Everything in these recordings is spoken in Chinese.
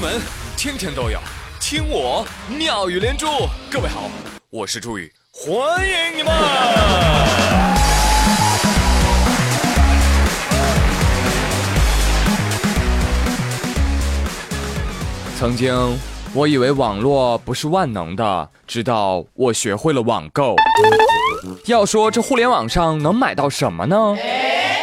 闻天天都有，听我妙语连珠。各位好，我是朱宇，欢迎你们。曾经我以为网络不是万能的，直到我学会了网购。要说这互联网上能买到什么呢？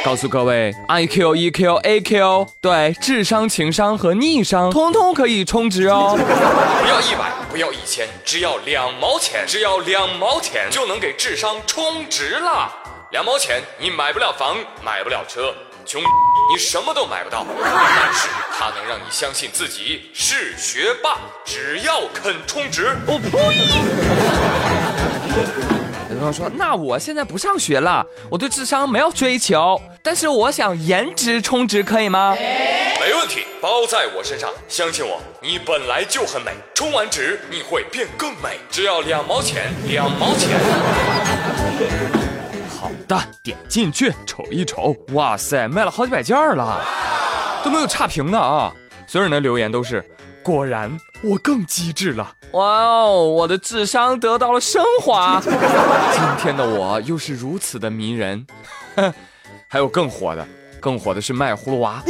告诉各位，I Q E Q A Q，对，智商、情商和逆商，通通可以充值哦。不要一百，不要一千，只要两毛钱，只要两毛钱就能给智商充值啦。两毛钱，你买不了房，买不了车，穷，你什么都买不到。但是它能让你相信自己是学霸，只要肯充值。我呸！有同学说：“那我现在不上学了，我对智商没有追求，但是我想颜值充值可以吗？”没问题，包在我身上，相信我，你本来就很美，充完值你会变更美，只要两毛钱，两毛钱。好的，点进去瞅一瞅，哇塞，卖了好几百件了，都没有差评呢啊！所有人的留言都是。果然，我更机智了。哇哦，我的智商得到了升华。今天的我又是如此的迷人。还有更火的，更火的是卖葫芦娃。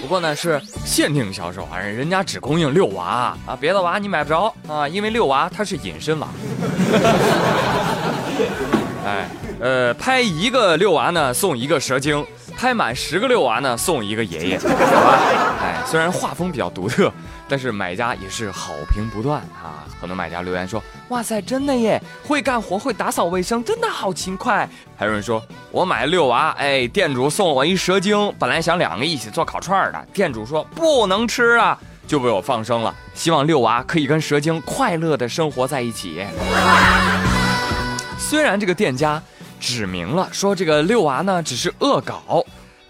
不过呢，是限定销售啊，人家只供应六娃啊，别的娃你买不着啊，因为六娃它是隐身娃。哎，呃，拍一个六娃呢，送一个蛇精；拍满十个六娃呢，送一个爷爷。好吧？哎，虽然画风比较独特。但是买家也是好评不断啊！很多买家留言说：“哇塞，真的耶，会干活，会打扫卫生，真的好勤快。”还有人说：“我买六娃，哎，店主送我一蛇精，本来想两个一起做烤串的，店主说不能吃啊，就被我放生了。希望六娃可以跟蛇精快乐的生活在一起。”虽然这个店家指明了说这个六娃呢只是恶搞。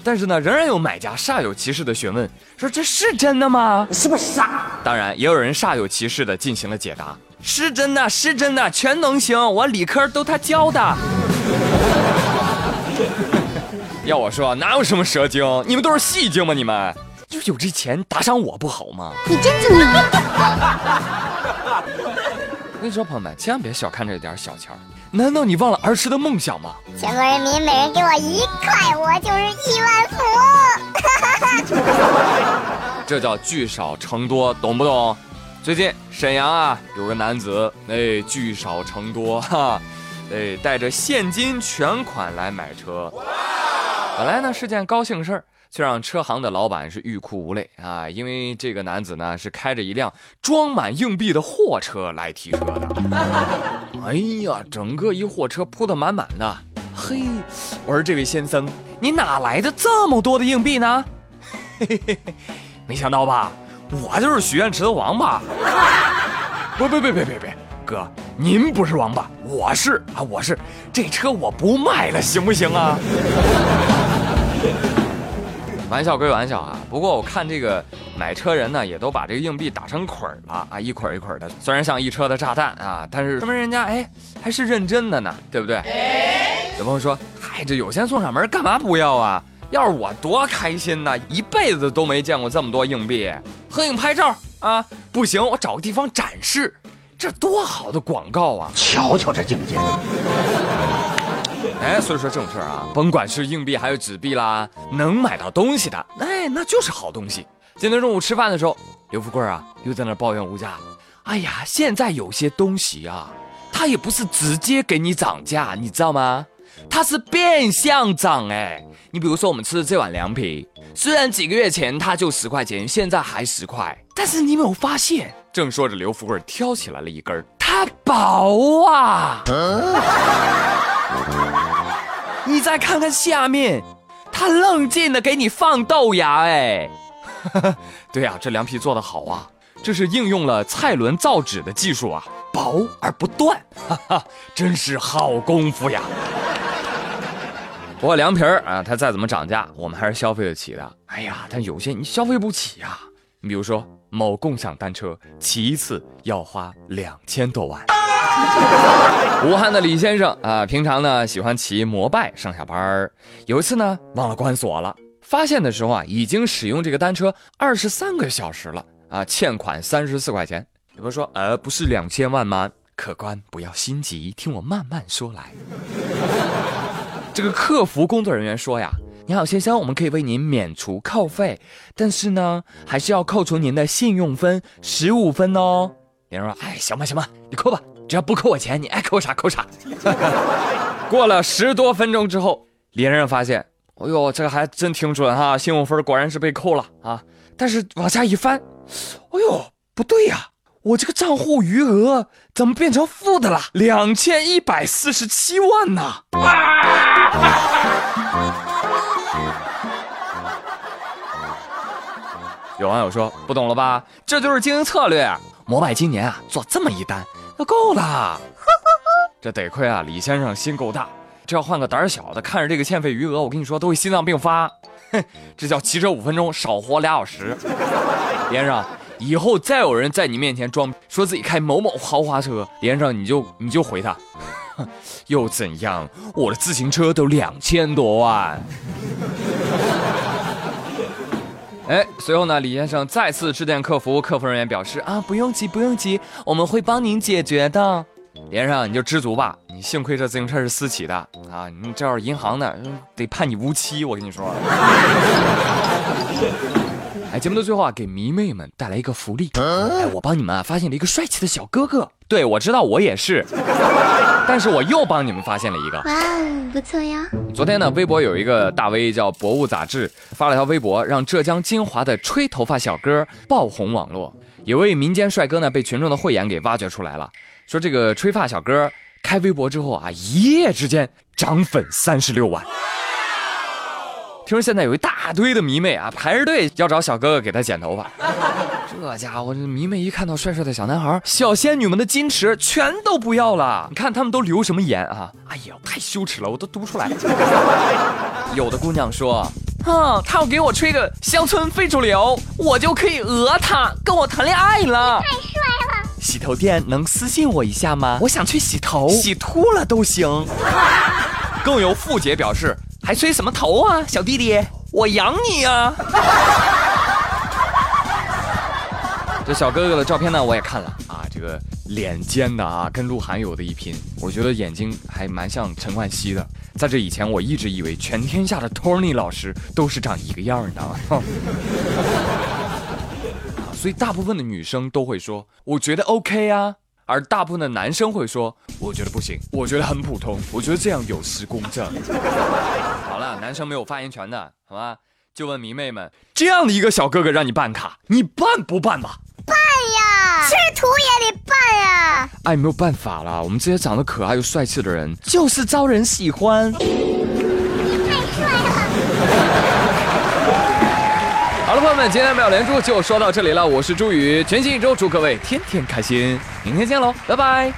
但是呢，仍然有买家煞有其事的询问，说这是真的吗？你是不是傻？当然，也有人煞有其事的进行了解答，是真的，是真的，全能行，我理科都他教的。要我说，哪有什么蛇精？你们都是戏精吗？你们就有这钱打赏我不好吗？你真聪明。我跟你说，朋友们，千万别小看这点小钱儿。难道你忘了儿时的梦想吗？全国人民每人给我一块，我就是亿万富翁。这叫聚少成多，懂不懂？最近沈阳啊，有个男子，哎，聚少成多，哈，哎，带着现金全款来买车。本来呢是件高兴事儿。却让车行的老板是欲哭无泪啊！因为这个男子呢是开着一辆装满硬币的货车来提车的。哎呀，整个一货车铺的满满的。嘿，我说这位先生，你哪来的这么多的硬币呢？嘿嘿嘿，没想到吧？我就是许愿池的王八。不不不别别别，哥，您不是王八，我是啊，我是。这车我不卖了，行不行啊？玩笑归玩笑啊，不过我看这个买车人呢，也都把这个硬币打成捆儿了啊，一捆一捆的，虽然像一车的炸弹啊，但是说明人家哎还是认真的呢，对不对？有朋友说，嗨，这有钱送上门，干嘛不要啊？要是我多开心呐，一辈子都没见过这么多硬币，合影拍照啊，不行，我找个地方展示，这多好的广告啊！瞧瞧这境界。哎，所以说这种事儿啊，甭管是硬币还是纸币啦，能买到东西的，哎，那就是好东西。今天中午吃饭的时候，刘富贵啊又在那抱怨物价。哎呀，现在有些东西啊，它也不是直接给你涨价，你知道吗？它是变相涨。哎，你比如说我们吃的这碗凉皮，虽然几个月前它就十块钱，现在还十块，但是你没有发现？正说着，刘富贵挑起来了一根，它薄啊。你再看看下面，他愣劲的给你放豆芽，哎，对呀，这凉皮做的好啊，这是应用了蔡伦造纸的技术啊，薄而不断，哈哈，真是好功夫呀。不过凉皮儿啊，它再怎么涨价，我们还是消费得起的。哎呀，但有些你消费不起呀，你比如说某共享单车，骑一次要花两千多万。武汉的李先生啊，平常呢喜欢骑摩拜上下班有一次呢忘了关锁了，发现的时候啊，已经使用这个单车二十三个小时了啊，欠款三十四块钱。有人说，呃，不是两千万吗？客官不要心急，听我慢慢说来。这个客服工作人员说呀。你好，先生，我们可以为您免除扣费，但是呢，还是要扣除您的信用分十五分哦。别人说：“哎，行吧，行吧，你扣吧，只要不扣我钱，你爱扣啥扣啥。”过了十多分钟之后，李先生发现，哎呦，这个还真挺准哈，信用分果然是被扣了啊。但是往下一翻，哎呦，不对呀，我这个账户余额怎么变成负的了？两千一百四十七万呢？有网友说：“不懂了吧？这就是经营策略。摩拜今年啊，做这么一单就够了。这得亏啊，李先生心够大。这要换个胆儿小的，看着这个欠费余额，我跟你说，都会心脏病发。哼，这叫骑车五分钟，少活俩小时。李先生，以后再有人在你面前装说自己开某某豪华车，李先生你就你就回他，又怎样？我的自行车都两千多万。”哎，随后呢，李先生再次致电客服，客服人员表示啊，不用急，不用急，我们会帮您解决的。李先生，你就知足吧，你幸亏这自行车是私企的啊，你这要是银行的，得判你无期，我跟你说。哎，节目的最后啊，给迷妹们带来一个福利。哎，我帮你们啊发现了一个帅气的小哥哥。对，我知道我也是，但是我又帮你们发现了一个。哇哦，不错呀。昨天呢，微博有一个大 V 叫博物杂志，发了条微博，让浙江金华的吹头发小哥爆红网络。有位民间帅哥呢，被群众的慧眼给挖掘出来了，说这个吹发小哥开微博之后啊，一夜之间涨粉三十六万。听说现在有一大堆的迷妹啊，排着队要找小哥哥给他剪头发。这家伙，这迷妹一看到帅帅的小男孩，小仙女们的矜持全都不要了。你看他们都留什么言啊？哎呀，太羞耻了，我都读不出来。有的姑娘说，啊，他要给我吹个乡村非主流，我就可以讹他，跟我谈恋爱了。太帅了！洗头店能私信我一下吗？我想去洗头，洗秃了都行。更有富姐表示。还吹什么头啊，小弟弟，我养你呀！小哥哥的照片呢，我也看了啊，这个脸尖的啊，跟鹿晗有的一拼。我觉得眼睛还蛮像陈冠希的。在这以前，我一直以为全天下的 Tony 老师都是长一个样的。所以大部分的女生都会说，我觉得 OK 啊。而大部分的男生会说：“我觉得不行，我觉得很普通，我觉得这样有失公正。”好了，男生没有发言权的，好吧？就问迷妹们，这样的一个小哥哥让你办卡，你办不办吧？办呀，吃土也得办呀！哎，没有办法了，我们这些长得可爱又帅气的人，就是招人喜欢。好了，朋友们，今天的妙连珠就说到这里了。我是朱宇，全新一周祝各位天天开心，明天见喽，拜拜。